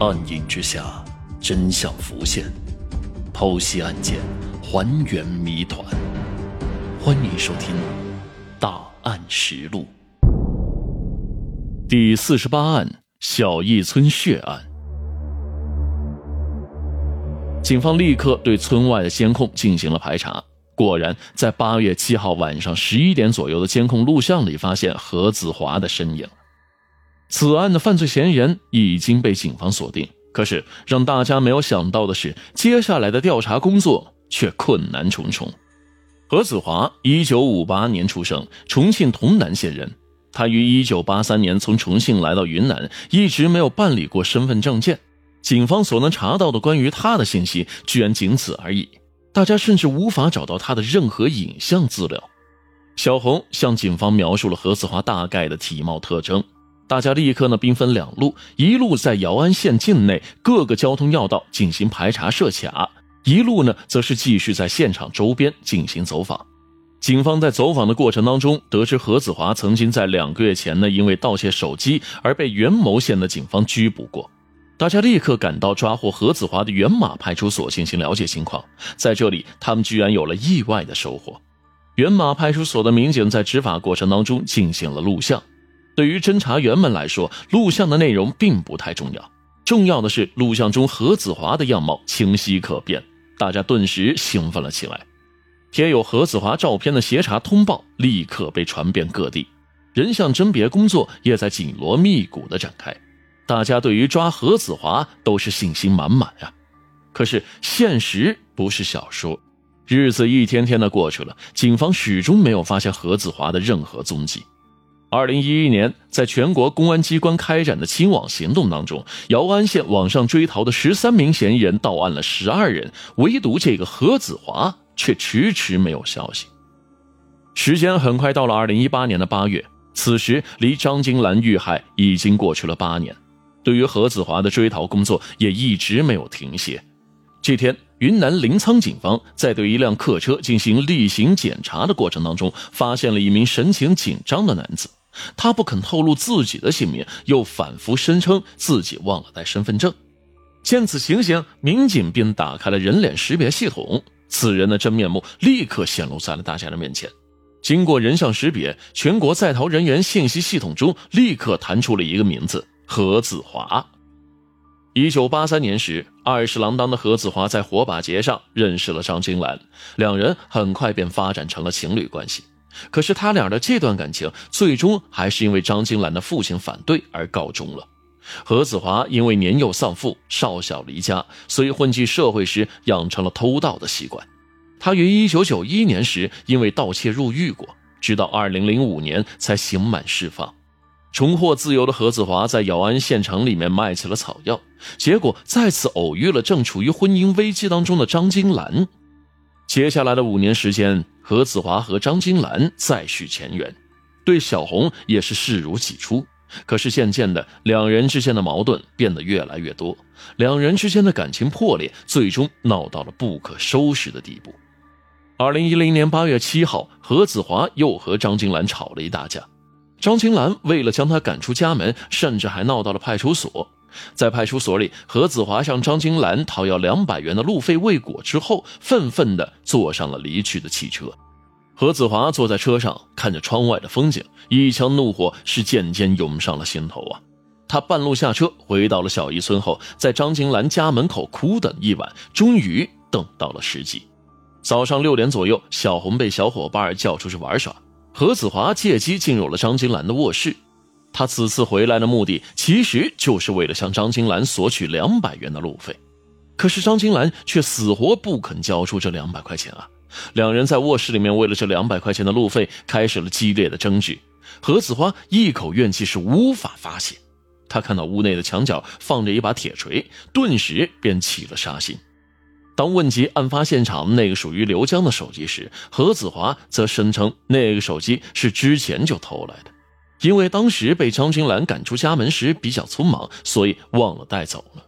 暗影之下，真相浮现，剖析案件，还原谜团。欢迎收听《大案实录》第四十八案：小义村血案。警方立刻对村外的监控进行了排查，果然在八月七号晚上十一点左右的监控录像里，发现何子华的身影。此案的犯罪嫌疑人已经被警方锁定，可是让大家没有想到的是，接下来的调查工作却困难重重。何子华，一九五八年出生，重庆潼南县人。他于一九八三年从重庆来到云南，一直没有办理过身份证件。警方所能查到的关于他的信息，居然仅此而已。大家甚至无法找到他的任何影像资料。小红向警方描述了何子华大概的体貌特征。大家立刻呢兵分两路，一路在姚安县境内各个交通要道进行排查设卡，一路呢则是继续在现场周边进行走访。警方在走访的过程当中，得知何子华曾经在两个月前呢因为盗窃手机而被元谋县的警方拘捕过。大家立刻赶到抓获何子华的元马派出所进行了解情况。在这里，他们居然有了意外的收获。元马派出所的民警在执法过程当中进行了录像。对于侦查员们来说，录像的内容并不太重要，重要的是录像中何子华的样貌清晰可辨，大家顿时兴奋了起来。贴有何子华照片的协查通报立刻被传遍各地，人像甄别工作也在紧锣密鼓地展开，大家对于抓何子华都是信心满满啊。可是现实不是小说，日子一天天的过去了，警方始终没有发现何子华的任何踪迹。二零一一年，在全国公安机关开展的清网行动当中，姚安县网上追逃的十三名嫌疑人到案了十二人，唯独这个何子华却迟迟没有消息。时间很快到了二零一八年的八月，此时离张金兰遇害已经过去了八年，对于何子华的追逃工作也一直没有停歇。这天，云南临沧警方在对一辆客车进行例行检查的过程当中，发现了一名神情紧张的男子。他不肯透露自己的姓名，又反复声称自己忘了带身份证。见此情形，民警便打开了人脸识别系统，此人的真面目立刻显露在了大家的面前。经过人像识别，全国在逃人员信息系统中立刻弹出了一个名字：何子华。一九八三年时，二十郎当的何子华在火把节上认识了张金兰，两人很快便发展成了情侣关系。可是他俩的这段感情最终还是因为张金兰的父亲反对而告终了。何子华因为年幼丧父，少小离家，所以混迹社会时养成了偷盗的习惯。他于1991年时因为盗窃入狱过，直到2005年才刑满释放。重获自由的何子华在姚安县城里面卖起了草药，结果再次偶遇了正处于婚姻危机当中的张金兰。接下来的五年时间。何子华和张金兰再续前缘，对小红也是视如己出。可是渐渐的，两人之间的矛盾变得越来越多，两人之间的感情破裂，最终闹到了不可收拾的地步。二零一零年八月七号，何子华又和张金兰吵了一大架，张金兰为了将他赶出家门，甚至还闹到了派出所。在派出所里，何子华向张金兰讨要两百元的路费未果之后，愤愤地坐上了离去的汽车。何子华坐在车上，看着窗外的风景，一腔怒火是渐渐涌上了心头啊！他半路下车，回到了小姨村后，在张金兰家门口苦等一晚，终于等到了时机。早上六点左右，小红被小伙伴叫出去玩耍，何子华借机进入了张金兰的卧室。他此次回来的目的，其实就是为了向张金兰索取两百元的路费，可是张金兰却死活不肯交出这两百块钱啊！两人在卧室里面为了这两百块钱的路费开始了激烈的争执。何子花一口怨气是无法发泄，他看到屋内的墙角放着一把铁锤，顿时便起了杀心。当问及案发现场那个属于刘江的手机时，何子华则声称那个手机是之前就偷来的。因为当时被张君兰赶出家门时比较匆忙，所以忘了带走了。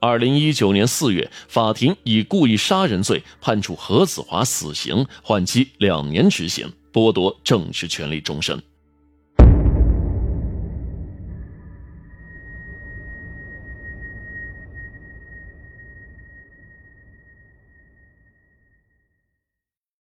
二零一九年四月，法庭以故意杀人罪判处何子华死刑，缓期两年执行，剥夺政治权利终身。